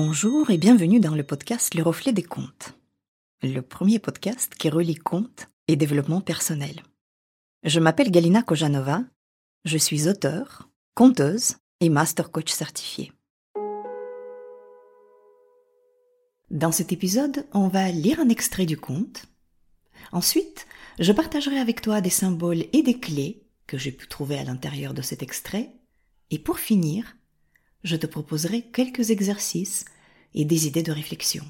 Bonjour et bienvenue dans le podcast Le Reflet des Contes, le premier podcast qui relie contes et développement personnel. Je m'appelle Galina Kojanova, je suis auteure, conteuse et master coach certifié. Dans cet épisode, on va lire un extrait du conte. Ensuite, je partagerai avec toi des symboles et des clés que j'ai pu trouver à l'intérieur de cet extrait. Et pour finir, je te proposerai quelques exercices et des idées de réflexion.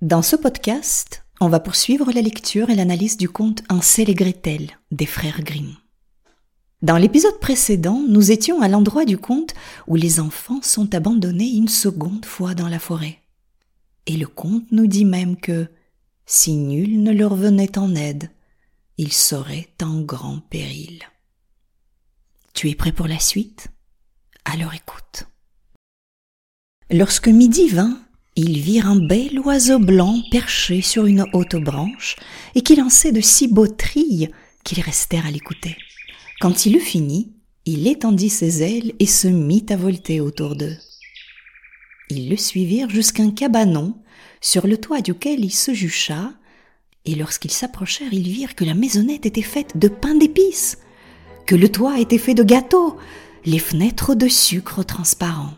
Dans ce podcast, on va poursuivre la lecture et l'analyse du conte Ansel et Gretel des frères Grimm. Dans l'épisode précédent, nous étions à l'endroit du conte où les enfants sont abandonnés une seconde fois dans la forêt. Et le conte nous dit même que, si nul ne leur venait en aide, ils seraient en grand péril. Tu es prêt pour la suite? Alors écoute. Lorsque midi vint, ils virent un bel oiseau blanc perché sur une haute branche et qui lançait de si beaux trilles qu'ils restèrent à l'écouter. Quand il eut fini, il étendit ses ailes et se mit à volter autour d'eux. Ils le suivirent jusqu'à un cabanon, sur le toit duquel il se jucha, et lorsqu'ils s'approchèrent, ils virent que la maisonnette était faite de pain d'épices que le toit était fait de gâteaux, les fenêtres de sucre transparent.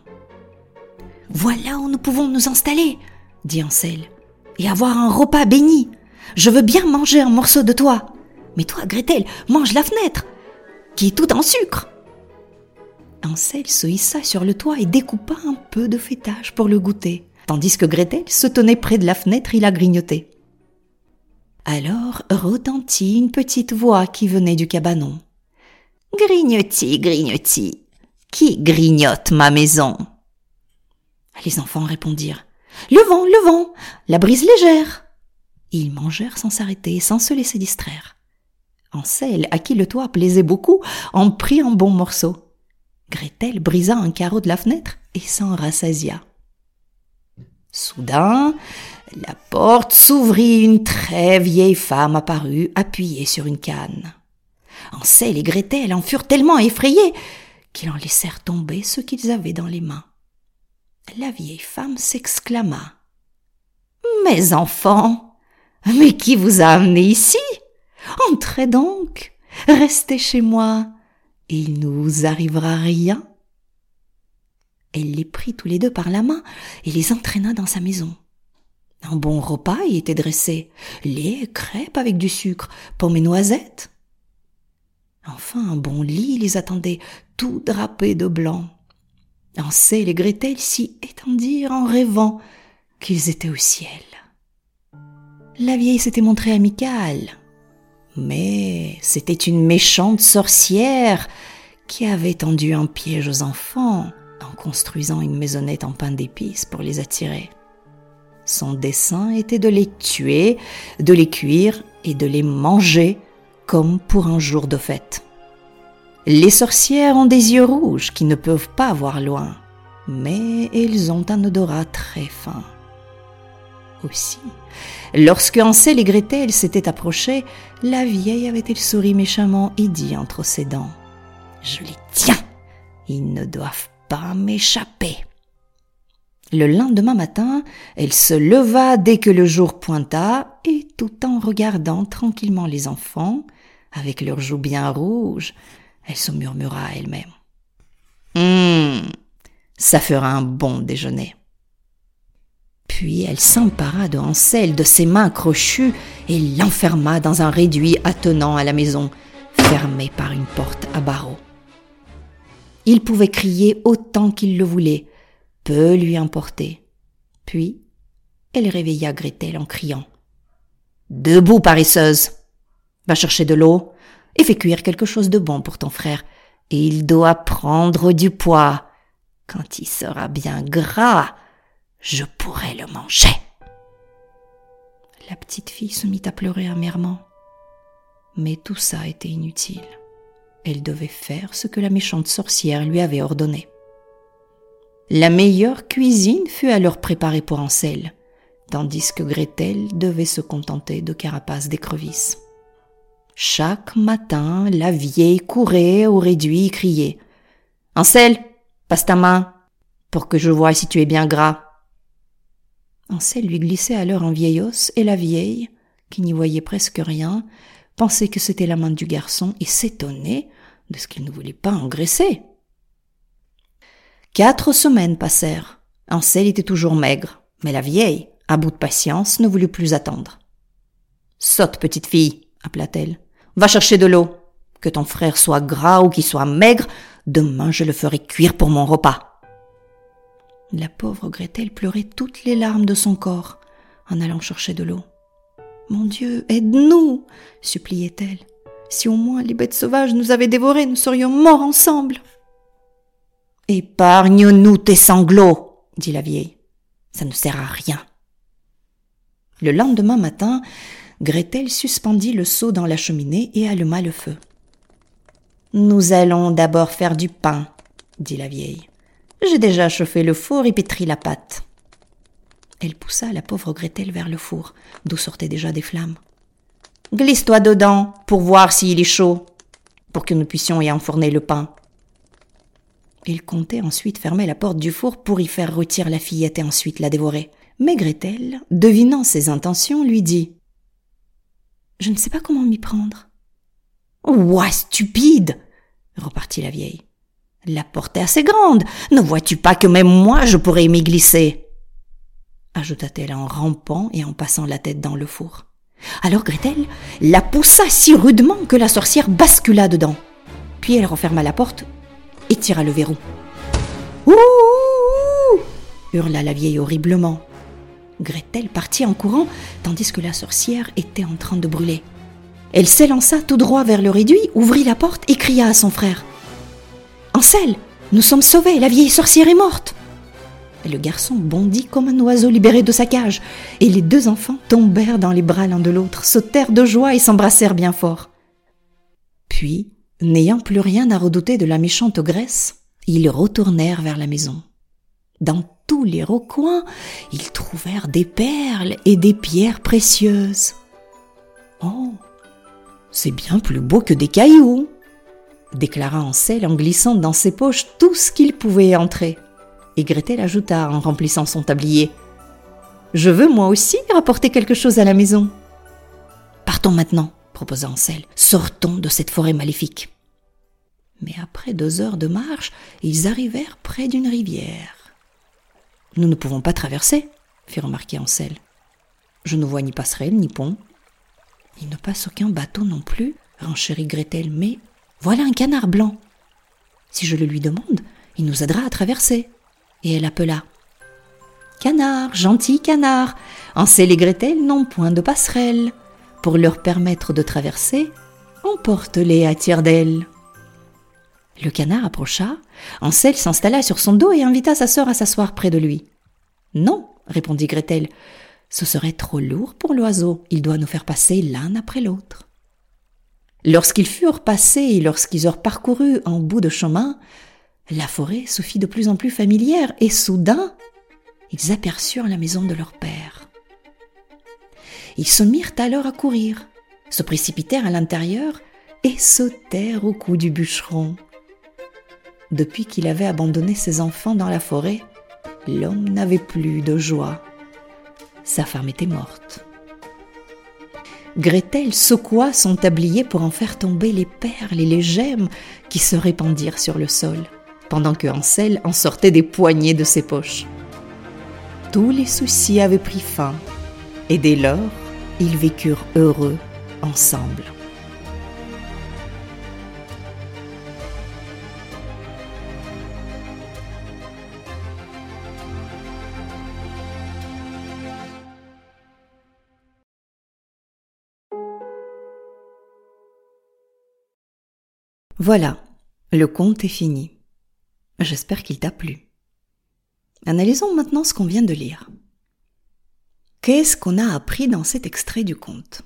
Voilà où nous pouvons nous installer, dit Ansel, et avoir un repas béni. Je veux bien manger un morceau de toi. Mais toi, Gretel, mange la fenêtre, qui est toute en sucre. Ansel se hissa sur le toit et découpa un peu de fêtage pour le goûter, tandis que Gretel se tenait près de la fenêtre et la grignotait. Alors retentit une petite voix qui venait du cabanon. Grignoti, grignoti, qui grignote ma maison? Les enfants répondirent Le vent, le vent, la brise légère. Ils mangèrent sans s'arrêter, sans se laisser distraire. Ansel, à qui le toit plaisait beaucoup, en prit un bon morceau. Gretel brisa un carreau de la fenêtre et s'en rassasia. Soudain, la porte s'ouvrit, une très vieille femme apparut, appuyée sur une canne. Ansel et Gretel en furent tellement effrayés qu'ils en laissèrent tomber ce qu'ils avaient dans les mains. La vieille femme s'exclama. Mes enfants, mais qui vous a amené ici? Entrez donc, restez chez moi, et il ne vous arrivera rien. Elle les prit tous les deux par la main et les entraîna dans sa maison. Un bon repas y était dressé, lait, crêpes avec du sucre, pommes et noisettes. Enfin, un bon lit les attendait, tout drapé de blanc. Ansel et Gretel s'y étendirent en rêvant qu'ils étaient au ciel. La vieille s'était montrée amicale, mais c'était une méchante sorcière qui avait tendu un piège aux enfants en construisant une maisonnette en pain d'épices pour les attirer. Son dessein était de les tuer, de les cuire et de les manger comme pour un jour de fête. Les sorcières ont des yeux rouges qui ne peuvent pas voir loin, mais elles ont un odorat très fin. Aussi, lorsque Ansel et Gretel s'étaient approchés, la vieille avait-elle souri méchamment et dit entre ses dents Je les tiens, ils ne doivent pas m'échapper. Le lendemain matin, elle se leva dès que le jour pointa, et tout en regardant tranquillement les enfants, avec leurs joues bien rouges, elle se murmura à elle-même. Hum, ça fera un bon déjeuner. Puis elle s'empara de Hansel de ses mains crochues et l'enferma dans un réduit attenant à la maison, fermé par une porte à barreaux. Il pouvait crier autant qu'il le voulait, peu lui importait. Puis elle réveilla Gretel en criant. Debout, paresseuse. Va chercher de l'eau et fais cuire quelque chose de bon pour ton frère. Et il doit prendre du poids. Quand il sera bien gras, je pourrai le manger. La petite fille se mit à pleurer amèrement. Mais tout ça était inutile. Elle devait faire ce que la méchante sorcière lui avait ordonné. La meilleure cuisine fut alors préparée pour Ansel, tandis que Gretel devait se contenter de carapaces d'écrevisses. Chaque matin, la vieille courait au réduit et criait Ansel, Passe ta main, pour que je voie si tu es bien gras. Ansel lui glissait alors un vieil os, et la vieille, qui n'y voyait presque rien, pensait que c'était la main du garçon et s'étonnait de ce qu'il ne voulait pas engraisser. Quatre semaines passèrent. Ansel était toujours maigre, mais la vieille, à bout de patience, ne voulut plus attendre. Saute, petite fille, appela-t-elle. Va chercher de l'eau. Que ton frère soit gras ou qu'il soit maigre, demain je le ferai cuire pour mon repas. La pauvre Gretel pleurait toutes les larmes de son corps en allant chercher de l'eau. Mon Dieu, aide-nous, suppliait-elle. Si au moins les bêtes sauvages nous avaient dévorés, nous serions morts ensemble. Épargne-nous tes sanglots, dit la vieille. Ça ne sert à rien. Le lendemain matin, Gretel suspendit le seau dans la cheminée et alluma le feu. Nous allons d'abord faire du pain, dit la vieille. J'ai déjà chauffé le four et pétri la pâte. Elle poussa la pauvre Gretel vers le four, d'où sortaient déjà des flammes. Glisse-toi dedans pour voir s'il est chaud, pour que nous puissions y enfourner le pain. Il comptait ensuite fermer la porte du four pour y faire rôtir la fillette et ensuite la dévorer. Mais Gretel, devinant ses intentions, lui dit Je ne sais pas comment m'y prendre. Ouah, stupide repartit la vieille. La porte est assez grande. Ne vois-tu pas que même moi je pourrais m'y glisser? ajouta-t-elle en rampant et en passant la tête dans le four. Alors Gretel la poussa si rudement que la sorcière bascula dedans. Puis elle referma la porte et tira le verrou. Ouh hurla la vieille horriblement. Gretel partit en courant tandis que la sorcière était en train de brûler. Elle s'élança tout droit vers le réduit, ouvrit la porte et cria à son frère. Ansel, nous sommes sauvés, la vieille sorcière est morte. Le garçon bondit comme un oiseau libéré de sa cage, et les deux enfants tombèrent dans les bras l'un de l'autre, sautèrent de joie et s'embrassèrent bien fort. Puis, n'ayant plus rien à redouter de la méchante ogresse, ils retournèrent vers la maison. Dans les recoins, ils trouvèrent des perles et des pierres précieuses. Oh, c'est bien plus beau que des cailloux, déclara Ansel en glissant dans ses poches tout ce qu'il pouvait entrer. Et Gretel ajouta en remplissant son tablier. Je veux moi aussi rapporter quelque chose à la maison. Partons maintenant, proposa Ansel. Sortons de cette forêt maléfique. Mais après deux heures de marche, ils arrivèrent près d'une rivière. Nous ne pouvons pas traverser, fit remarquer Ansel. Je ne vois ni passerelle ni pont. Il ne passe aucun bateau non plus, renchérit Gretel, mais voilà un canard blanc. Si je le lui demande, il nous aidera à traverser et elle appela. Canard, gentil canard, Ansel et Gretel n'ont point de passerelle. Pour leur permettre de traverser, emporte-les à tire d'aile. Le canard approcha, Ansel s'installa sur son dos et invita sa sœur à s'asseoir près de lui. Non, répondit Gretel, ce serait trop lourd pour l'oiseau, il doit nous faire passer l'un après l'autre. Lorsqu'ils furent passés et lorsqu'ils eurent parcouru un bout de chemin, la forêt se fit de plus en plus familière et soudain, ils aperçurent la maison de leur père. Ils se mirent alors à courir, se précipitèrent à l'intérieur et sautèrent au cou du bûcheron. Depuis qu'il avait abandonné ses enfants dans la forêt, l'homme n'avait plus de joie. Sa femme était morte. Gretel secoua son tablier pour en faire tomber les perles et les gemmes qui se répandirent sur le sol pendant que Ansel en sortait des poignées de ses poches. Tous les soucis avaient pris fin, et dès lors, ils vécurent heureux ensemble. Voilà, le conte est fini. J'espère qu'il t'a plu. Analysons maintenant ce qu'on vient de lire. Qu'est-ce qu'on a appris dans cet extrait du conte?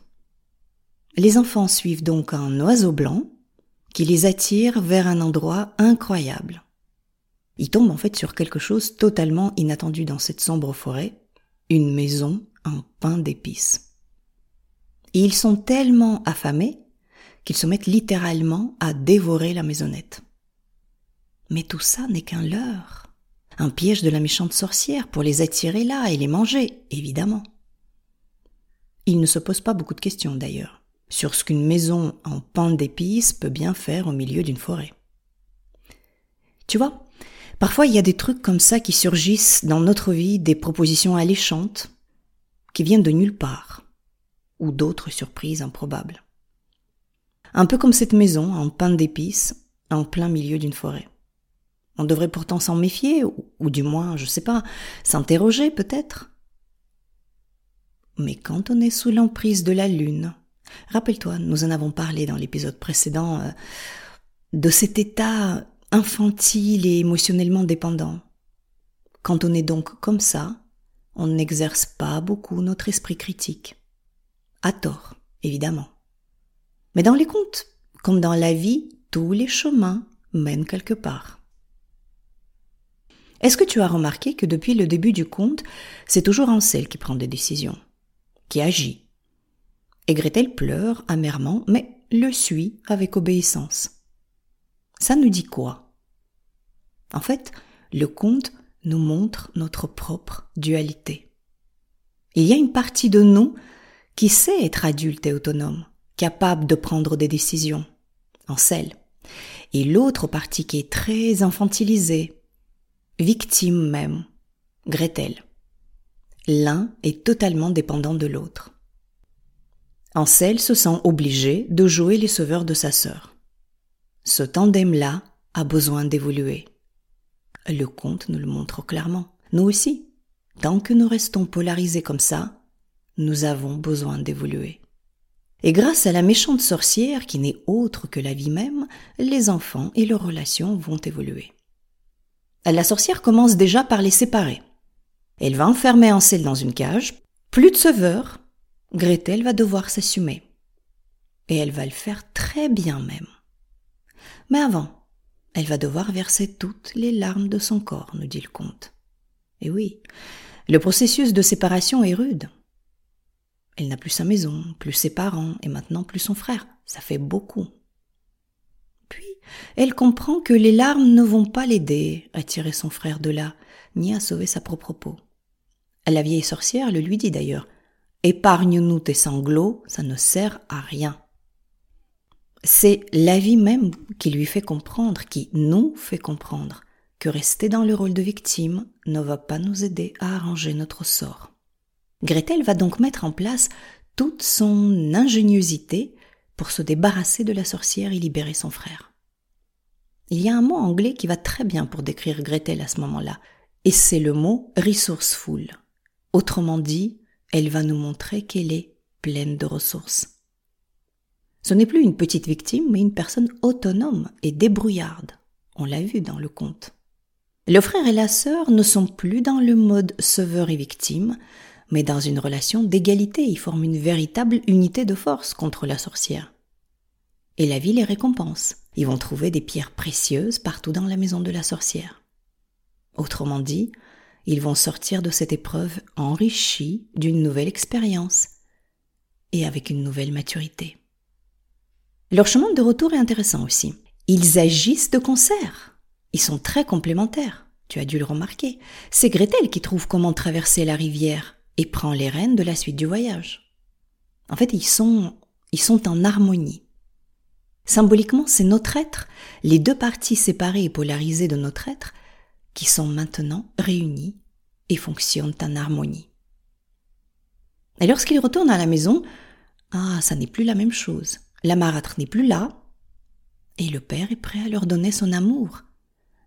Les enfants suivent donc un oiseau blanc qui les attire vers un endroit incroyable. Ils tombent en fait sur quelque chose totalement inattendu dans cette sombre forêt, une maison, un pain d'épices. Ils sont tellement affamés qu'ils se mettent littéralement à dévorer la maisonnette. Mais tout ça n'est qu'un leurre, un piège de la méchante sorcière pour les attirer là et les manger, évidemment. Il ne se pose pas beaucoup de questions d'ailleurs sur ce qu'une maison en pan d'épices peut bien faire au milieu d'une forêt. Tu vois, parfois il y a des trucs comme ça qui surgissent dans notre vie, des propositions alléchantes, qui viennent de nulle part, ou d'autres surprises improbables. Un peu comme cette maison en pain d'épices, en plein milieu d'une forêt. On devrait pourtant s'en méfier, ou, du moins, je sais pas, s'interroger peut-être. Mais quand on est sous l'emprise de la lune, rappelle-toi, nous en avons parlé dans l'épisode précédent, euh, de cet état infantile et émotionnellement dépendant. Quand on est donc comme ça, on n'exerce pas beaucoup notre esprit critique. À tort, évidemment. Mais dans les contes, comme dans la vie, tous les chemins mènent quelque part. Est-ce que tu as remarqué que depuis le début du conte, c'est toujours Ansel qui prend des décisions, qui agit? Et Gretel pleure amèrement, mais le suit avec obéissance. Ça nous dit quoi? En fait, le conte nous montre notre propre dualité. Il y a une partie de nous qui sait être adulte et autonome, capable de prendre des décisions, en et l'autre partie qui est très infantilisée, victime même, Gretel. L'un est totalement dépendant de l'autre. Ansel se sent obligé de jouer les sauveurs de sa sœur. Ce tandem-là a besoin d'évoluer. Le conte nous le montre clairement. Nous aussi, tant que nous restons polarisés comme ça, nous avons besoin d'évoluer. Et grâce à la méchante sorcière qui n'est autre que la vie même, les enfants et leurs relations vont évoluer. La sorcière commence déjà par les séparer. Elle va enfermer Ansel dans une cage. Plus de sauveur, Gretel va devoir s'assumer. Et elle va le faire très bien même. Mais avant, elle va devoir verser toutes les larmes de son corps, nous dit le comte. Et oui, le processus de séparation est rude. Elle n'a plus sa maison, plus ses parents, et maintenant plus son frère. Ça fait beaucoup. Puis, elle comprend que les larmes ne vont pas l'aider à tirer son frère de là, ni à sauver sa propre peau. La vieille sorcière le lui dit d'ailleurs. Épargne-nous tes sanglots, ça ne sert à rien. C'est la vie même qui lui fait comprendre, qui nous fait comprendre, que rester dans le rôle de victime ne va pas nous aider à arranger notre sort. Gretel va donc mettre en place toute son ingéniosité pour se débarrasser de la sorcière et libérer son frère. Il y a un mot anglais qui va très bien pour décrire Gretel à ce moment-là, et c'est le mot resourceful. Autrement dit, elle va nous montrer qu'elle est pleine de ressources. Ce n'est plus une petite victime, mais une personne autonome et débrouillarde. On l'a vu dans le conte. Le frère et la sœur ne sont plus dans le mode sauveur et victime, mais dans une relation d'égalité. Ils forment une véritable unité de force contre la sorcière. Et la vie les récompense. Ils vont trouver des pierres précieuses partout dans la maison de la sorcière. Autrement dit, ils vont sortir de cette épreuve enrichis d'une nouvelle expérience et avec une nouvelle maturité. Leur chemin de retour est intéressant aussi. Ils agissent de concert. Ils sont très complémentaires. Tu as dû le remarquer. C'est Gretel qui trouve comment traverser la rivière et prend les rênes de la suite du voyage. En fait, ils sont, ils sont en harmonie. Symboliquement, c'est notre être, les deux parties séparées et polarisées de notre être, qui sont maintenant réunies et fonctionnent en harmonie. Et lorsqu'ils retournent à la maison, ah, ça n'est plus la même chose. La marâtre n'est plus là, et le père est prêt à leur donner son amour.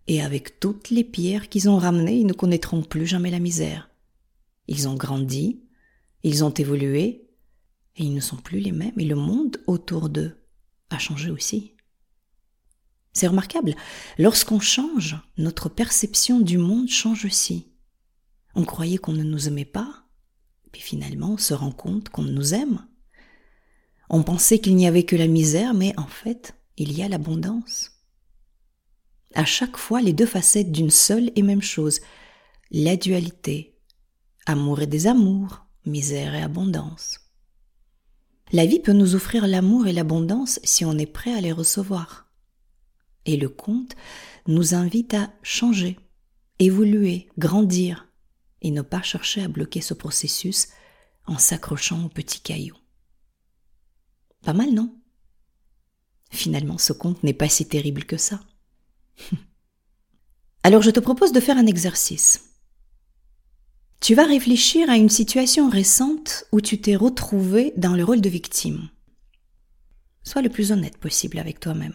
Et avec toutes les pierres qu'ils ont ramenées, ils ne connaîtront plus jamais la misère. Ils ont grandi, ils ont évolué, et ils ne sont plus les mêmes, et le monde autour d'eux a changé aussi. C'est remarquable, lorsqu'on change, notre perception du monde change aussi. On croyait qu'on ne nous aimait pas, puis finalement on se rend compte qu'on nous aime. On pensait qu'il n'y avait que la misère, mais en fait, il y a l'abondance. À chaque fois, les deux facettes d'une seule et même chose, la dualité, amour et désamour, misère et abondance. La vie peut nous offrir l'amour et l'abondance si on est prêt à les recevoir. Et le conte nous invite à changer, évoluer, grandir, et ne pas chercher à bloquer ce processus en s'accrochant aux petits cailloux. Pas mal, non? Finalement, ce conte n'est pas si terrible que ça. Alors je te propose de faire un exercice. Tu vas réfléchir à une situation récente où tu t'es retrouvé dans le rôle de victime. Sois le plus honnête possible avec toi-même.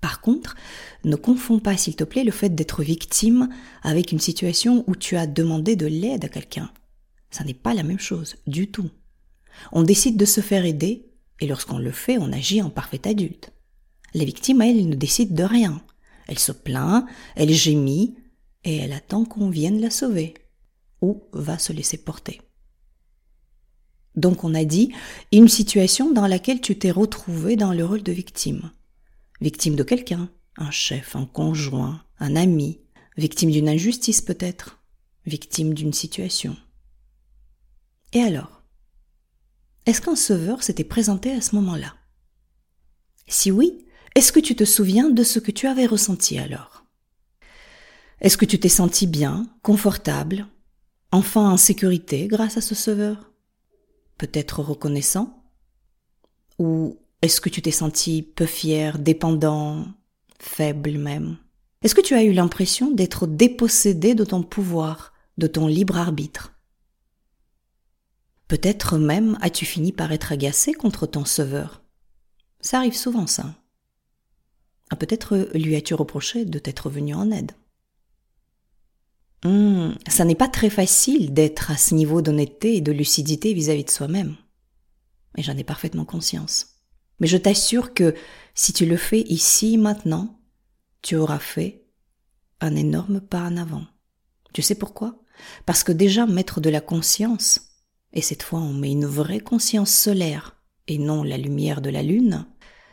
Par contre, ne confonds pas, s'il te plaît, le fait d'être victime avec une situation où tu as demandé de l'aide à quelqu'un. Ça n'est pas la même chose, du tout. On décide de se faire aider, et lorsqu'on le fait, on agit en parfait adulte. La victime, elle, ne décide de rien. Elle se plaint, elle gémit, et elle attend qu'on vienne la sauver, ou va se laisser porter. Donc on a dit une situation dans laquelle tu t'es retrouvé dans le rôle de victime. Victime de quelqu'un, un chef, un conjoint, un ami, victime d'une injustice peut-être, victime d'une situation. Et alors? Est-ce qu'un sauveur s'était présenté à ce moment-là? Si oui, est-ce que tu te souviens de ce que tu avais ressenti alors? Est-ce que tu t'es senti bien, confortable, enfin en sécurité grâce à ce sauveur Peut-être reconnaissant Ou est-ce que tu t'es senti peu fier, dépendant, faible même? Est-ce que tu as eu l'impression d'être dépossédé de ton pouvoir, de ton libre arbitre? Peut-être même as-tu fini par être agacé contre ton sauveur. Ça arrive souvent, ça. Ah, peut-être lui as-tu reproché de t'être venu en aide. Hum, ça n'est pas très facile d'être à ce niveau d'honnêteté et de lucidité vis-à-vis -vis de soi-même. Et j'en ai parfaitement conscience. Mais je t'assure que si tu le fais ici, maintenant, tu auras fait un énorme pas en avant. Tu sais pourquoi? Parce que déjà mettre de la conscience, et cette fois on met une vraie conscience solaire et non la lumière de la lune,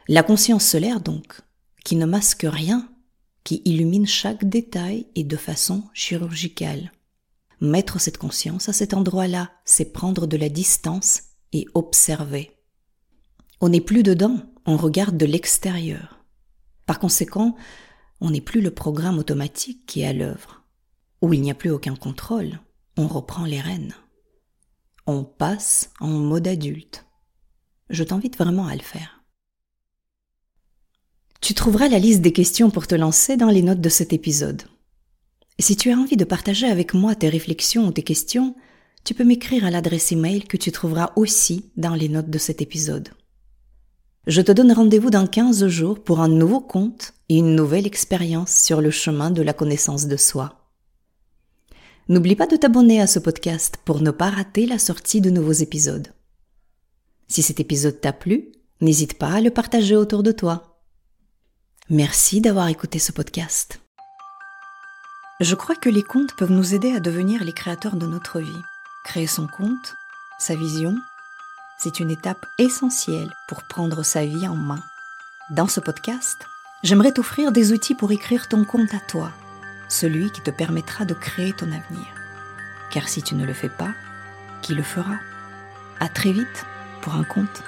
la conscience solaire donc, qui ne masque rien, qui illumine chaque détail et de façon chirurgicale. Mettre cette conscience à cet endroit-là, c'est prendre de la distance et observer. On n'est plus dedans, on regarde de l'extérieur. Par conséquent, on n'est plus le programme automatique qui est à l'œuvre, où il n'y a plus aucun contrôle, on reprend les rênes. On passe en mode adulte. Je t'invite vraiment à le faire. Tu trouveras la liste des questions pour te lancer dans les notes de cet épisode. Si tu as envie de partager avec moi tes réflexions ou tes questions, tu peux m'écrire à l'adresse email que tu trouveras aussi dans les notes de cet épisode. Je te donne rendez-vous dans 15 jours pour un nouveau conte et une nouvelle expérience sur le chemin de la connaissance de soi. N'oublie pas de t'abonner à ce podcast pour ne pas rater la sortie de nouveaux épisodes. Si cet épisode t'a plu, n'hésite pas à le partager autour de toi. Merci d'avoir écouté ce podcast. Je crois que les contes peuvent nous aider à devenir les créateurs de notre vie. Créer son compte, sa vision, c'est une étape essentielle pour prendre sa vie en main. Dans ce podcast, j'aimerais t'offrir des outils pour écrire ton compte à toi, celui qui te permettra de créer ton avenir. Car si tu ne le fais pas, qui le fera? À très vite pour un compte.